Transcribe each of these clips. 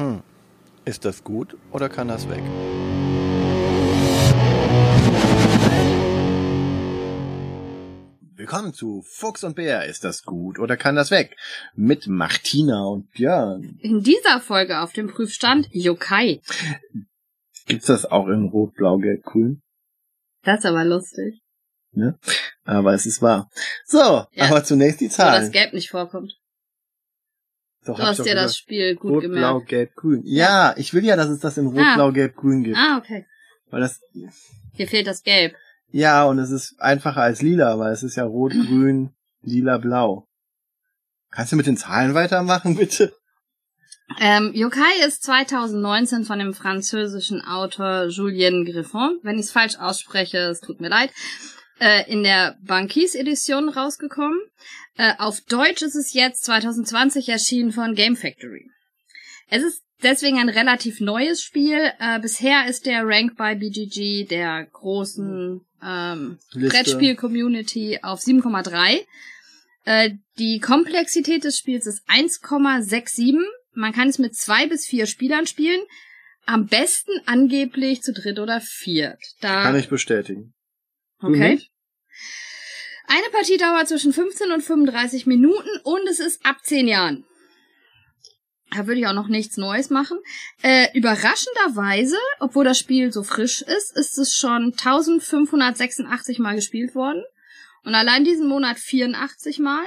Hm. Ist das gut oder kann das weg? Willkommen zu Fuchs und Bär. Ist das gut oder kann das weg? Mit Martina und Björn. In dieser Folge auf dem Prüfstand Yokai. Gibt's das auch in Rot, Blau, Gelb, Grün? Das ist aber lustig. Ne? Aber es ist wahr. So, aber zunächst die Zahlen. das Gelb nicht vorkommt. Doch, Du hast dir das. Spiel gut Rot, gemerkt. Blau, Gelb, Grün. Ja, ich will ja, dass es das in Rot, Ah. Blau, Gelb, Grün gibt. Ah, okay. Weil das, Hier fehlt das Gelb. ja, und es ist einfacher als lila, weil es ist ja Rot, Grün, Lila, Blau. Kannst du mit den Zahlen weitermachen, bitte? Ähm, Yokai ist 2019 von dem französischen Autor Julien Griffon, wenn ich es falsch ausspreche, es tut mir leid, äh, in der Banquise-Edition rausgekommen. Äh, auf Deutsch ist es jetzt 2020 erschienen von Game Factory. Es ist deswegen ein relativ neues Spiel. Äh, bisher ist der Rank bei BGG der großen ähm. Brettspiel-Community auf 7,3. Äh, die Komplexität des Spiels ist 1,67. Man kann es mit zwei bis vier Spielern spielen. Am besten angeblich zu dritt oder viert. Da, Kann ich bestätigen. Du okay. nicht? Eine Partie dauert zwischen 15 und 35 Minuten und es ist ab 10 Jahren. Da würde ich auch noch nichts Neues machen. Äh, überraschenderweise, obwohl das Spiel so frisch ist, ist es schon 1586 Mal gespielt worden. Und allein diesen Monat 84 Mal.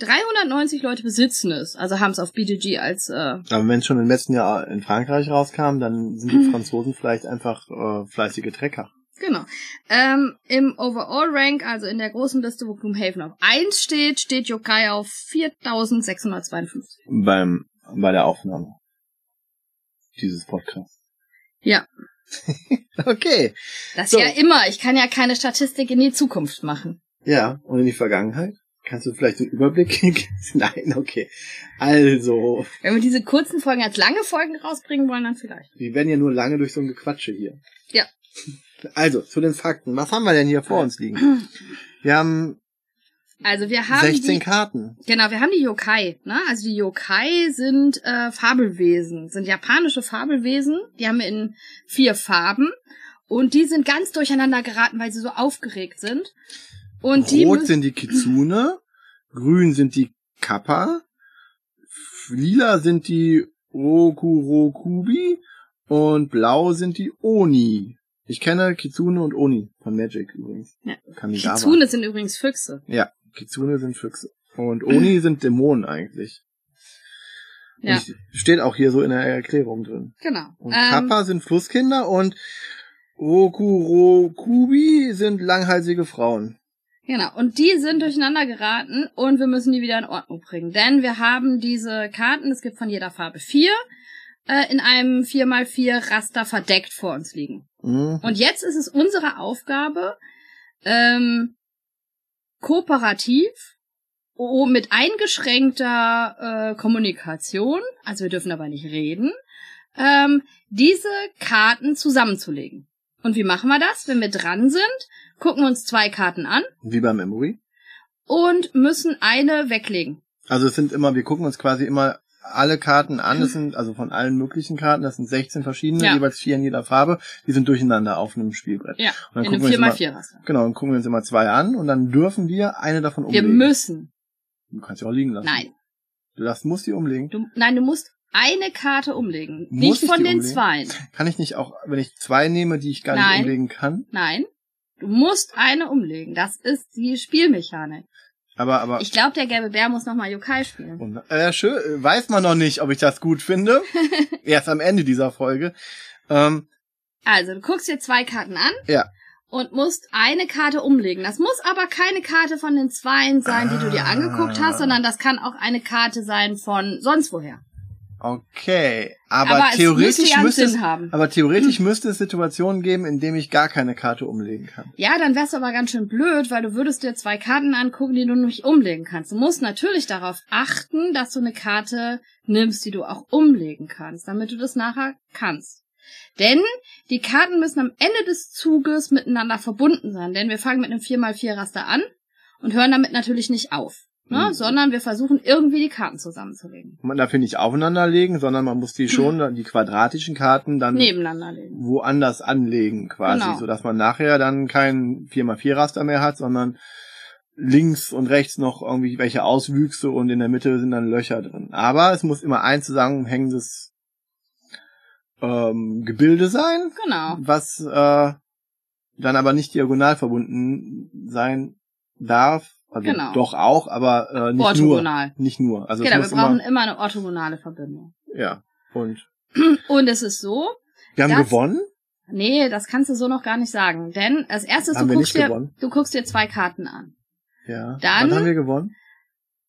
390 Leute besitzen es, also haben es auf BGG als äh, Aber wenn es schon im letzten Jahr in Frankreich rauskam, dann sind die Franzosen vielleicht einfach äh, fleißige Trecker. Genau. Ähm, Im Overall Rank, also in der großen Liste, wo Gloomhaven auf 1 steht, steht Yokai auf 4652. Beim, bei der Aufnahme dieses Podcasts. Ja, Okay. das So. ja immer. Ich kann ja keine Statistik in die Zukunft machen. Ja, und in die Vergangenheit? Kannst du vielleicht den Überblick geben? Nein, okay. Also, Wenn wir diese kurzen Folgen als lange Folgen rausbringen wollen, dann vielleicht. wir werden ja nur lange durch so ein Gequatsche hier. Ja. Also, zu den Fakten. Was haben wir denn hier vor uns liegen? Wir haben Also wir haben 16 die, Karten. genau, wir haben die Yokai. Ne? Also die Yokai sind äh, Fabelwesen, sind japanische Fabelwesen. Die haben wir in vier Farben und die sind ganz durcheinander geraten, weil sie so aufgeregt sind. Und die Rot müssen- sind die Kitsune, grün sind die Kappa, lila sind die Rokurokubi und blau sind die Oni. Ich kenne Kitsune und Oni von Magic übrigens. Ja. Kamigawa. Kitsune sind übrigens Füchse. Ja, Kitsune sind Füchse. Und Oni sind Dämonen eigentlich. Ja, steht auch hier so in der Erklärung drin. genau. Und Ähm, Kappa sind Flusskinder und Rokurokubi sind langhalsige Frauen. Genau, und die sind durcheinander geraten und wir müssen die wieder in Ordnung bringen. Denn wir haben diese Karten, es gibt von jeder Farbe vier, äh, in einem 4x4 Raster verdeckt vor uns liegen. Mhm. Und jetzt ist es unsere Aufgabe, ähm, kooperativ, oh, mit eingeschränkter äh, Kommunikation, also wir dürfen aber nicht reden, ähm, diese Karten zusammenzulegen. Und wie machen wir das? Wenn wir dran sind, gucken wir uns zwei Karten an Wie beim Memory. und müssen eine weglegen. Also es sind immer, wir gucken uns quasi immer alle Karten an, das sind also von allen möglichen Karten, das sind 16 verschiedene, Ja. jeweils vier in jeder Farbe, die sind durcheinander auf einem Spielbrett. Ja, Und dann in einem gucken wir uns 4x4 Raster. Genau, dann gucken wir uns immer zwei an und dann dürfen wir eine davon Wir umlegen. müssen. Du kannst sie auch liegen lassen. Nein. Du darfst, musst die umlegen. Du, nein, du musst eine Karte umlegen. Muss nicht ich von den umlegen? zweien. Kann ich nicht auch, wenn ich zwei nehme, die ich gar Nein. nicht umlegen kann? Nein. Du musst eine umlegen. Das ist die Spielmechanik. Aber, aber, Ich glaube, der gelbe Bär muss nochmal Yokai spielen. Und, äh, schön, weiß man noch nicht, ob ich das gut finde. Erst am Ende dieser Folge. Ähm, Also, du guckst dir zwei Karten an ja. und musst eine Karte umlegen. Das muss aber keine Karte von den Zweien sein, die du dir Ah. angeguckt hast, sondern das kann auch eine Karte sein von sonst woher. Okay. Aber, Aber theoretisch müsste müsste es, aber theoretisch müsste es Situationen geben, in denen ich gar keine Karte umlegen kann. Ja, dann wär's aber ganz schön blöd, weil du würdest dir zwei Karten angucken, die du nicht umlegen kannst. Du musst natürlich darauf achten, dass du eine Karte nimmst, die du auch umlegen kannst, damit du das nachher kannst. Denn die Karten müssen am Ende des Zuges miteinander verbunden sein, denn wir fangen mit einem 4x4 Raster an und hören damit natürlich nicht auf. Ne? Mhm. sondern wir versuchen irgendwie die Karten zusammenzulegen. Man darf hier nicht aufeinanderlegen, sondern man muss die schon, die quadratischen Karten dann Nebeneinander legen. woanders anlegen quasi, Genau. so dass man nachher dann kein 4x4 Raster mehr hat, sondern links und rechts noch irgendwie welche Auswüchse und in der Mitte sind dann Löcher drin. Aber es muss immer ein zusammenhängendes ähm, Gebilde sein, Genau. was äh, dann aber nicht diagonal verbunden sein darf. Also Genau. doch auch, aber äh, nicht Orthogonal. nur. Nicht nur. Also genau, wir brauchen immer, immer eine orthogonale Verbindung. ja. Und Und es ist so, wir haben Das- gewonnen. nee, das kannst du so noch gar nicht sagen. Denn als erstes, Haben du guckst, dir, gewonnen? du guckst dir zwei Karten an. Ja. Dann- Was haben wir gewonnen?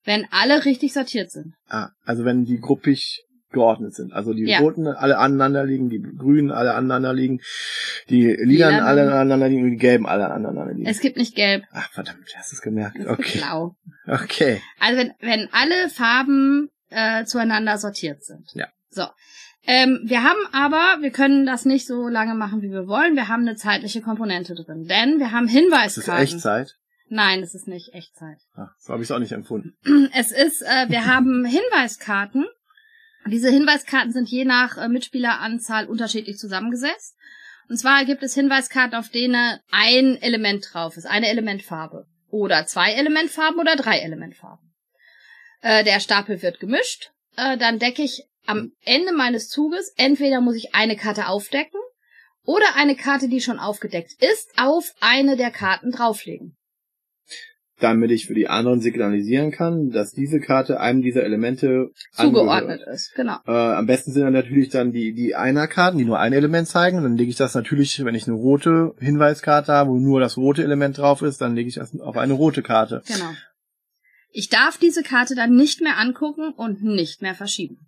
Wenn alle richtig sortiert sind. Ah, also wenn die gruppig geordnet sind. Also die Ja. roten alle aneinander liegen, die grünen alle aneinander liegen, die lilanen alle aneinander liegen und die gelben alle aneinander liegen. Es gibt nicht gelb, Ach verdammt, hast du es gemerkt. es Okay. blau. Okay. Also wenn, wenn alle Farben äh, zueinander sortiert sind. Ja. So. Ähm, wir haben aber, wir können das nicht so lange machen, wie wir wollen. Wir haben eine zeitliche Komponente drin. Denn wir haben Ist das Hinweiskarten. Echtzeit? Nein, es ist nicht Echtzeit. Ach, so habe ich es auch nicht empfunden. Es ist, äh, wir haben Hinweiskarten. Diese Hinweiskarten sind je nach äh, Mitspieleranzahl unterschiedlich zusammengesetzt. Und zwar gibt es Hinweiskarten, auf denen ein Element drauf ist, eine Elementfarbe. Oder zwei Elementfarben oder drei Elementfarben. Äh, der Stapel wird gemischt. Äh, dann decke ich am Ende meines Zuges, entweder muss ich eine Karte aufdecken oder eine Karte, die schon aufgedeckt ist, auf eine der Karten drauflegen. Damit ich für die anderen signalisieren kann, dass diese Karte einem dieser Elemente Zugeordnet angehört. ist, genau. Äh, am besten sind dann natürlich dann die, die Einer-Karten, die nur ein Element zeigen. Dann lege ich das natürlich, wenn ich eine rote Hinweiskarte habe, wo nur das rote Element drauf ist, dann lege ich das auf eine rote Karte. Genau. Ich darf diese Karte dann nicht mehr angucken und nicht mehr verschieben.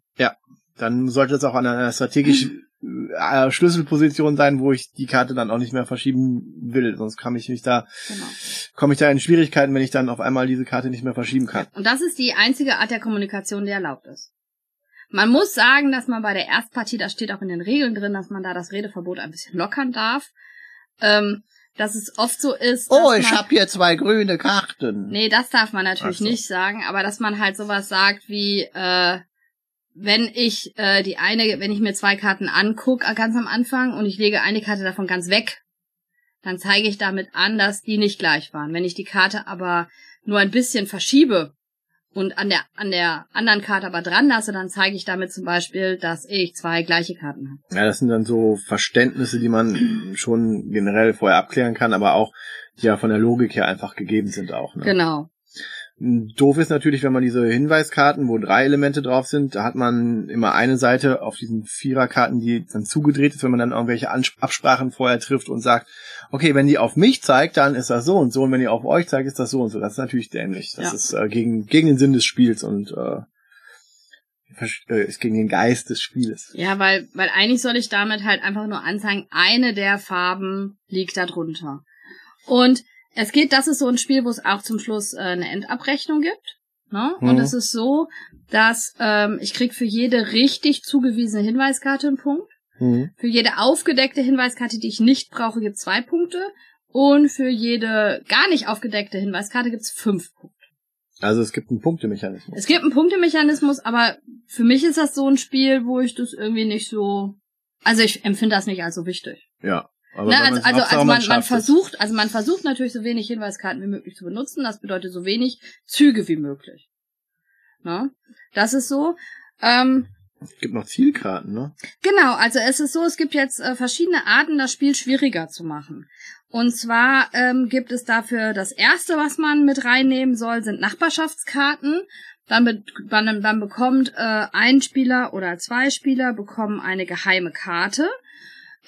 Dann sollte es auch an einer strategischen äh, Schlüsselposition sein, wo ich die Karte dann auch nicht mehr verschieben will. Sonst kann ich mich da, Genau. komme ich da in Schwierigkeiten, wenn ich dann auf einmal diese Karte nicht mehr verschieben kann. Und das ist die einzige Art der Kommunikation, die erlaubt ist. Man muss sagen, dass man bei der Erstpartie, das steht auch in den Regeln drin, dass man da das Redeverbot ein bisschen lockern darf. Ähm, dass es oft so ist. Oh, ich man, habe hier zwei grüne Karten. Nee, das darf man natürlich so. nicht sagen, aber dass man halt sowas sagt wie, äh, wenn ich äh, die eine, wenn ich mir zwei Karten anguck äh, ganz am Anfang und ich lege eine Karte davon ganz weg, dann zeige ich damit an, dass die nicht gleich waren. Wenn ich die Karte aber nur ein bisschen verschiebe und an der an der anderen Karte aber dran lasse, dann zeige ich damit zum Beispiel, dass ich zwei gleiche Karten habe. Ja, das sind dann so Verständnisse, die man schon generell vorher abklären kann, aber auch die ja von der Logik her einfach gegeben sind auch. Ne? Genau. Doof ist natürlich, wenn man diese Hinweiskarten, wo drei Elemente drauf sind, da hat man immer eine Seite auf diesen Viererkarten, die dann zugedreht ist, wenn man dann irgendwelche Absprachen vorher trifft und sagt, okay, wenn die auf mich zeigt, dann ist das so und so, und wenn die auf euch zeigt, ist das so und so. Das ist natürlich dämlich. Das Ja. ist äh, gegen, gegen den Sinn des Spiels und äh, äh, ist gegen den Geist des Spieles. Ja, weil, weil eigentlich soll ich damit halt einfach nur anzeigen, eine der Farben liegt da drunter. Und es geht, das ist so ein Spiel, wo es auch zum Schluss äh, eine Endabrechnung gibt. Ne? Und Mhm. es ist so, dass ähm, ich krieg für jede richtig zugewiesene Hinweiskarte einen Punkt. Mhm. Für jede aufgedeckte Hinweiskarte, die ich nicht brauche, gibt zwei Punkte. Und für jede gar nicht aufgedeckte Hinweiskarte gibt's fünf Punkte. Also es gibt einen Punktemechanismus. Es gibt einen Punktemechanismus, aber für mich ist das so ein Spiel, wo ich das irgendwie nicht so. Also ich empfinde das nicht als so wichtig. Ja. Aber wenn also also, also man, man es. versucht, also man versucht natürlich so wenig Hinweiskarten wie möglich zu benutzen. Das bedeutet so wenig Züge wie möglich. Ne? Das ist so. Ähm, Es gibt noch Zielkarten, ne? Genau, also es ist so, es gibt jetzt äh, verschiedene Arten, das Spiel schwieriger zu machen. Und zwar ähm, gibt es dafür das erste, was man mit reinnehmen soll, sind Nachbarschaftskarten. Dann, be dann, dann bekommt äh, ein Spieler oder zwei Spieler bekommen eine geheime Karte,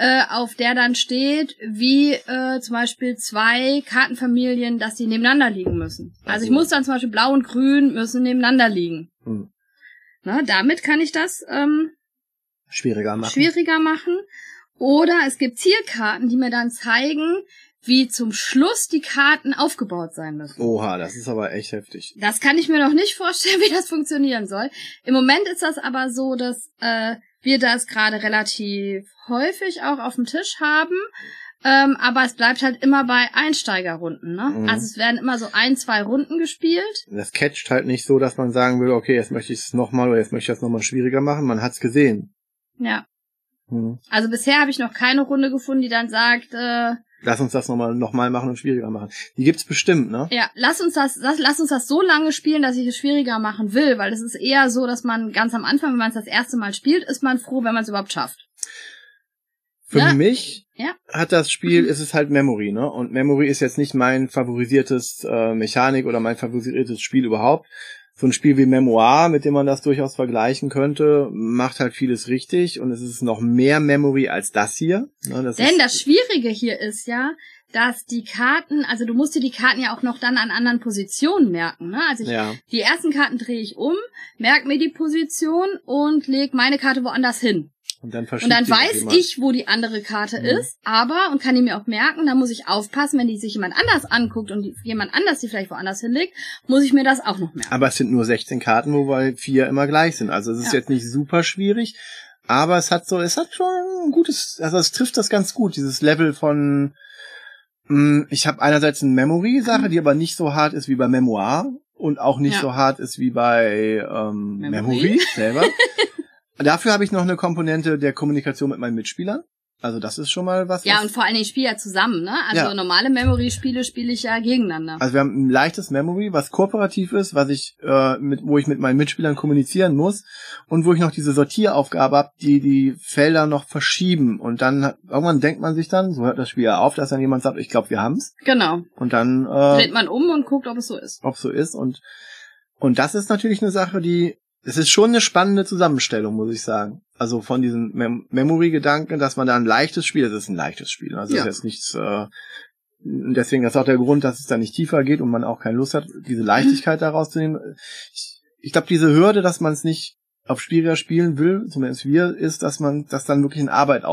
äh, auf der dann steht, wie äh, zum Beispiel zwei Kartenfamilien, dass die nebeneinander liegen müssen. Also ich Also- muss dann zum Beispiel Blau und Grün müssen nebeneinander liegen. Hm. Na, damit kann ich das ähm, Schwieriger machen. schwieriger machen. Oder es gibt Zielkarten, die mir dann zeigen, wie zum Schluss die Karten aufgebaut sein müssen. Oha, das ist aber echt heftig. Das kann ich mir noch nicht vorstellen, wie das funktionieren soll. Im Moment ist das aber so, dass äh, wir das gerade relativ häufig auch auf dem Tisch haben. Ähm, aber es bleibt halt immer bei Einsteigerrunden, ne? Mhm. Also es werden immer so ein, zwei Runden gespielt. Das catcht halt nicht so, dass man sagen will, okay, jetzt möchte ich es nochmal oder jetzt möchte ich das nochmal schwieriger machen. Man hat's gesehen. Ja. Hm. Also bisher habe ich noch keine Runde gefunden, die dann sagt, äh, Lass uns das nochmal noch mal machen und schwieriger machen. Die gibt's bestimmt, ne? ja, lass uns das, das, lass uns das so lange spielen, dass ich es schwieriger machen will, weil es ist eher so, dass man ganz am Anfang, wenn man es das erste Mal spielt, ist man froh, wenn man es überhaupt schafft. Für Ja. mich Ja. hat das Spiel, ist es halt Memory, ne? Und Memory ist jetzt nicht mein favorisiertes äh, Mechanik oder mein favorisiertes Spiel überhaupt. So ein Spiel wie Memoir, mit dem man das durchaus vergleichen könnte, macht halt vieles richtig und es ist noch mehr Memory als das hier. Ne? Das Denn das Schwierige hier ist ja, dass die Karten, also du musst dir die Karten ja auch noch dann an anderen Positionen merken, ne? Also ich, ja, die ersten Karten drehe ich um, merk mir die Position und leg meine Karte woanders hin. Und dann Und dann weiß jemand. ich, wo die andere Karte Mhm. ist, aber, und kann die mir auch merken, da muss ich aufpassen, wenn die sich jemand anders anguckt und die, jemand anders die vielleicht woanders hinlegt, muss ich mir das auch noch merken. Aber es sind nur 16 Karten, wobei vier immer gleich sind. Also es ist Ja. jetzt nicht super schwierig, aber es hat so, es hat schon ein gutes, also es trifft das ganz gut, dieses Level von mh, ich habe einerseits eine Memory-Sache, die aber nicht so hart ist wie bei Memoir und auch nicht Ja. so hart ist wie bei ähm, Memory. Memory selber. Dafür habe ich noch eine Komponente der Kommunikation mit meinen Mitspielern. Also das ist schon mal was. Ja, was und vor allen Dingen ich spiele ja zusammen, ne? Also Ja. normale Memory-Spiele spiele ich ja gegeneinander. Also wir haben ein leichtes Memory, was kooperativ ist, was ich äh, mit, wo ich mit meinen Mitspielern kommunizieren muss und wo ich noch diese Sortieraufgabe habe, die die Felder noch verschieben und dann irgendwann denkt man sich dann, so hört das Spiel ja auf, dass dann jemand sagt, ich glaube, wir haben's Genau. und dann äh, Dreht man um und guckt, ob es so ist. ob so ist und und das ist natürlich eine Sache, die es ist schon eine spannende Zusammenstellung, muss ich sagen. Also von diesem Mem Memory-Gedanken, dass man da ein leichtes Spiel, es ist ein leichtes Spiel, also es Ja. ist jetzt nichts äh, deswegen ist auch der Grund, dass es da nicht tiefer geht und man auch keine Lust hat, diese Leichtigkeit da rauszunehmen. Ich, ich glaube, diese Hürde, dass man es nicht auf schwieriger spielen will, zumindest wir, ist, dass man das dann wirklich in Arbeit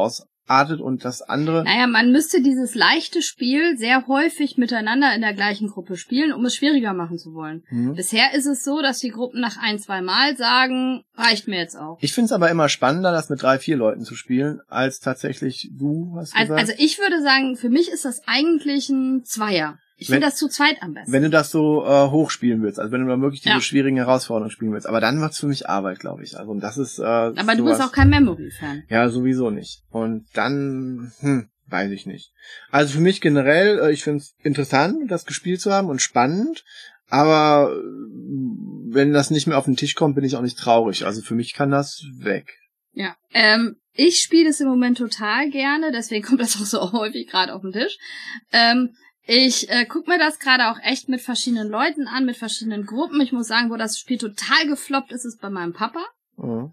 ausartet und das andere. Naja, man müsste dieses leichte Spiel sehr häufig miteinander in der gleichen Gruppe spielen, um es schwieriger machen zu wollen. Mhm. Bisher ist es so, dass die Gruppen nach ein, zwei Mal sagen, reicht mir jetzt auch. Ich finde es aber immer spannender, das mit drei, vier Leuten zu spielen, als tatsächlich du hast Also, gesagt. also ich würde sagen, für mich ist das eigentlich ein Zweier. Ich finde das zu zweit am besten. wenn du das so äh, hoch spielen willst, also wenn du dann wirklich diese Ja. schwierigen Herausforderungen spielen willst. Aber dann wird's für mich Arbeit, glaube ich. Also und das ist. Äh, Aber du bist auch kein Memory-Fan. Ja, sowieso nicht. Und dann, hm, weiß ich nicht. Also für mich generell, äh, ich finde es interessant, das gespielt zu haben und spannend. Aber äh, wenn das nicht mehr auf den Tisch kommt, bin ich auch nicht traurig. Also für mich kann das weg. Ja. Ähm, ich spiele es im Moment total gerne, deswegen kommt das auch so häufig gerade auf den Tisch. Ähm, ich äh, guck mir das gerade auch echt mit verschiedenen Leuten an, mit verschiedenen Gruppen. Ich muss sagen, wo das Spiel total gefloppt ist, ist bei meinem Papa. Mhm.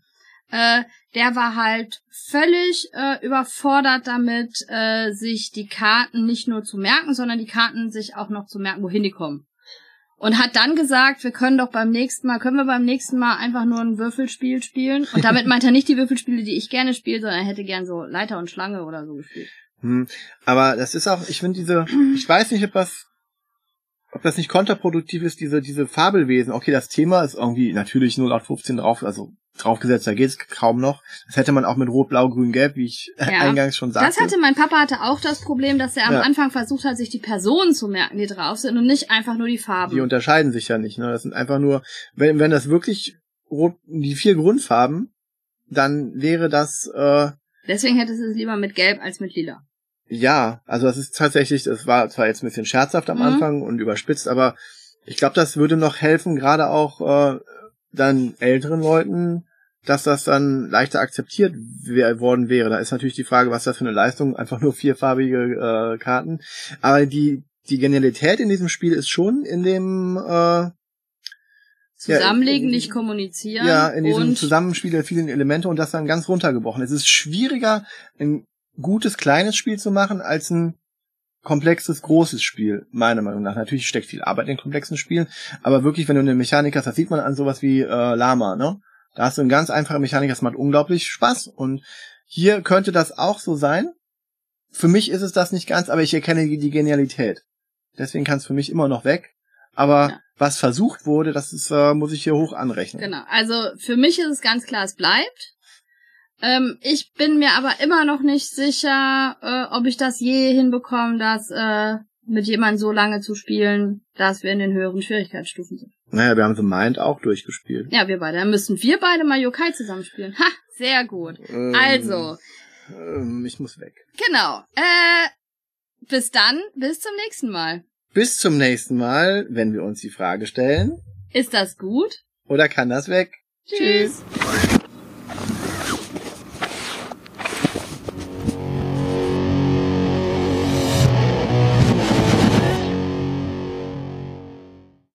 Äh, der war halt völlig äh, überfordert damit, äh, sich die Karten nicht nur zu merken, sondern die Karten sich auch noch zu merken, wohin die kommen. Und hat dann gesagt, wir können doch beim nächsten Mal, können wir beim nächsten Mal einfach nur ein Würfelspiel spielen. Und damit meint er nicht die Würfelspiele, die ich gerne spiele, sondern er hätte gern so Leiter und Schlange oder so gespielt. Hm. Aber das ist auch, ich finde diese, ich weiß nicht, ob das, ob das nicht kontraproduktiv ist, diese, diese Fabelwesen. Okay, das Thema ist irgendwie natürlich 0815 drauf, also draufgesetzt, da geht's kaum noch. Das hätte man auch mit Rot, Blau, Grün, Gelb, wie ich Ja. eingangs schon sagte. Das hatte mein Papa hatte auch das Problem, dass er am Ja. Anfang versucht hat, sich die Personen zu merken, die drauf sind und nicht einfach nur die Farben. die unterscheiden sich ja nicht. Ne? Das sind einfach nur, wenn, wenn das wirklich rot, die vier Grundfarben, dann wäre das äh, Deswegen hätte es lieber mit Gelb als mit Lila. Ja, also das ist tatsächlich, das war zwar jetzt ein bisschen scherzhaft am Mhm. Anfang und überspitzt, aber ich glaube, das würde noch helfen, gerade auch äh, dann älteren Leuten, dass das dann leichter akzeptiert worden wäre. Da ist natürlich die Frage, was das für eine Leistung, einfach nur vierfarbige äh, Karten. Aber die die Genialität in diesem Spiel ist schon in dem äh, Zusammenlegen, in- nicht kommunizieren. Ja, in diesem Zusammenspiel der vielen Elemente und das dann ganz runtergebrochen. Es ist schwieriger, ein gutes kleines Spiel zu machen, als ein komplexes großes Spiel, meiner Meinung nach. Natürlich steckt viel Arbeit in komplexen Spielen, aber wirklich, wenn du eine Mechanik hast, das sieht man an sowas wie äh, Lama, ne? Da hast du eine ganz einfache Mechanik, das macht unglaublich Spaß. Und hier könnte das auch so sein. Für mich ist es das nicht ganz, aber ich erkenne die Genialität. Deswegen kann es für mich immer noch weg. Aber Ja. was versucht wurde, das ist, äh, muss ich hier hoch anrechnen. Genau. Also für mich ist es ganz klar, es bleibt. Ähm, ich bin mir aber immer noch nicht sicher, äh, ob ich das je hinbekomme, das äh, mit jemandem so lange zu spielen, dass wir in den höheren Schwierigkeitsstufen sind. Naja, wir haben The Mind auch durchgespielt. Ja, wir beide. Dann müssen wir beide mal Yokai zusammenspielen. Ha, sehr gut. Ähm, Also, Ähm, ich muss weg. genau. Äh, bis dann, bis zum nächsten Mal. Bis zum nächsten Mal, wenn wir uns die Frage stellen, Ist das gut? oder kann das weg? Tschüss.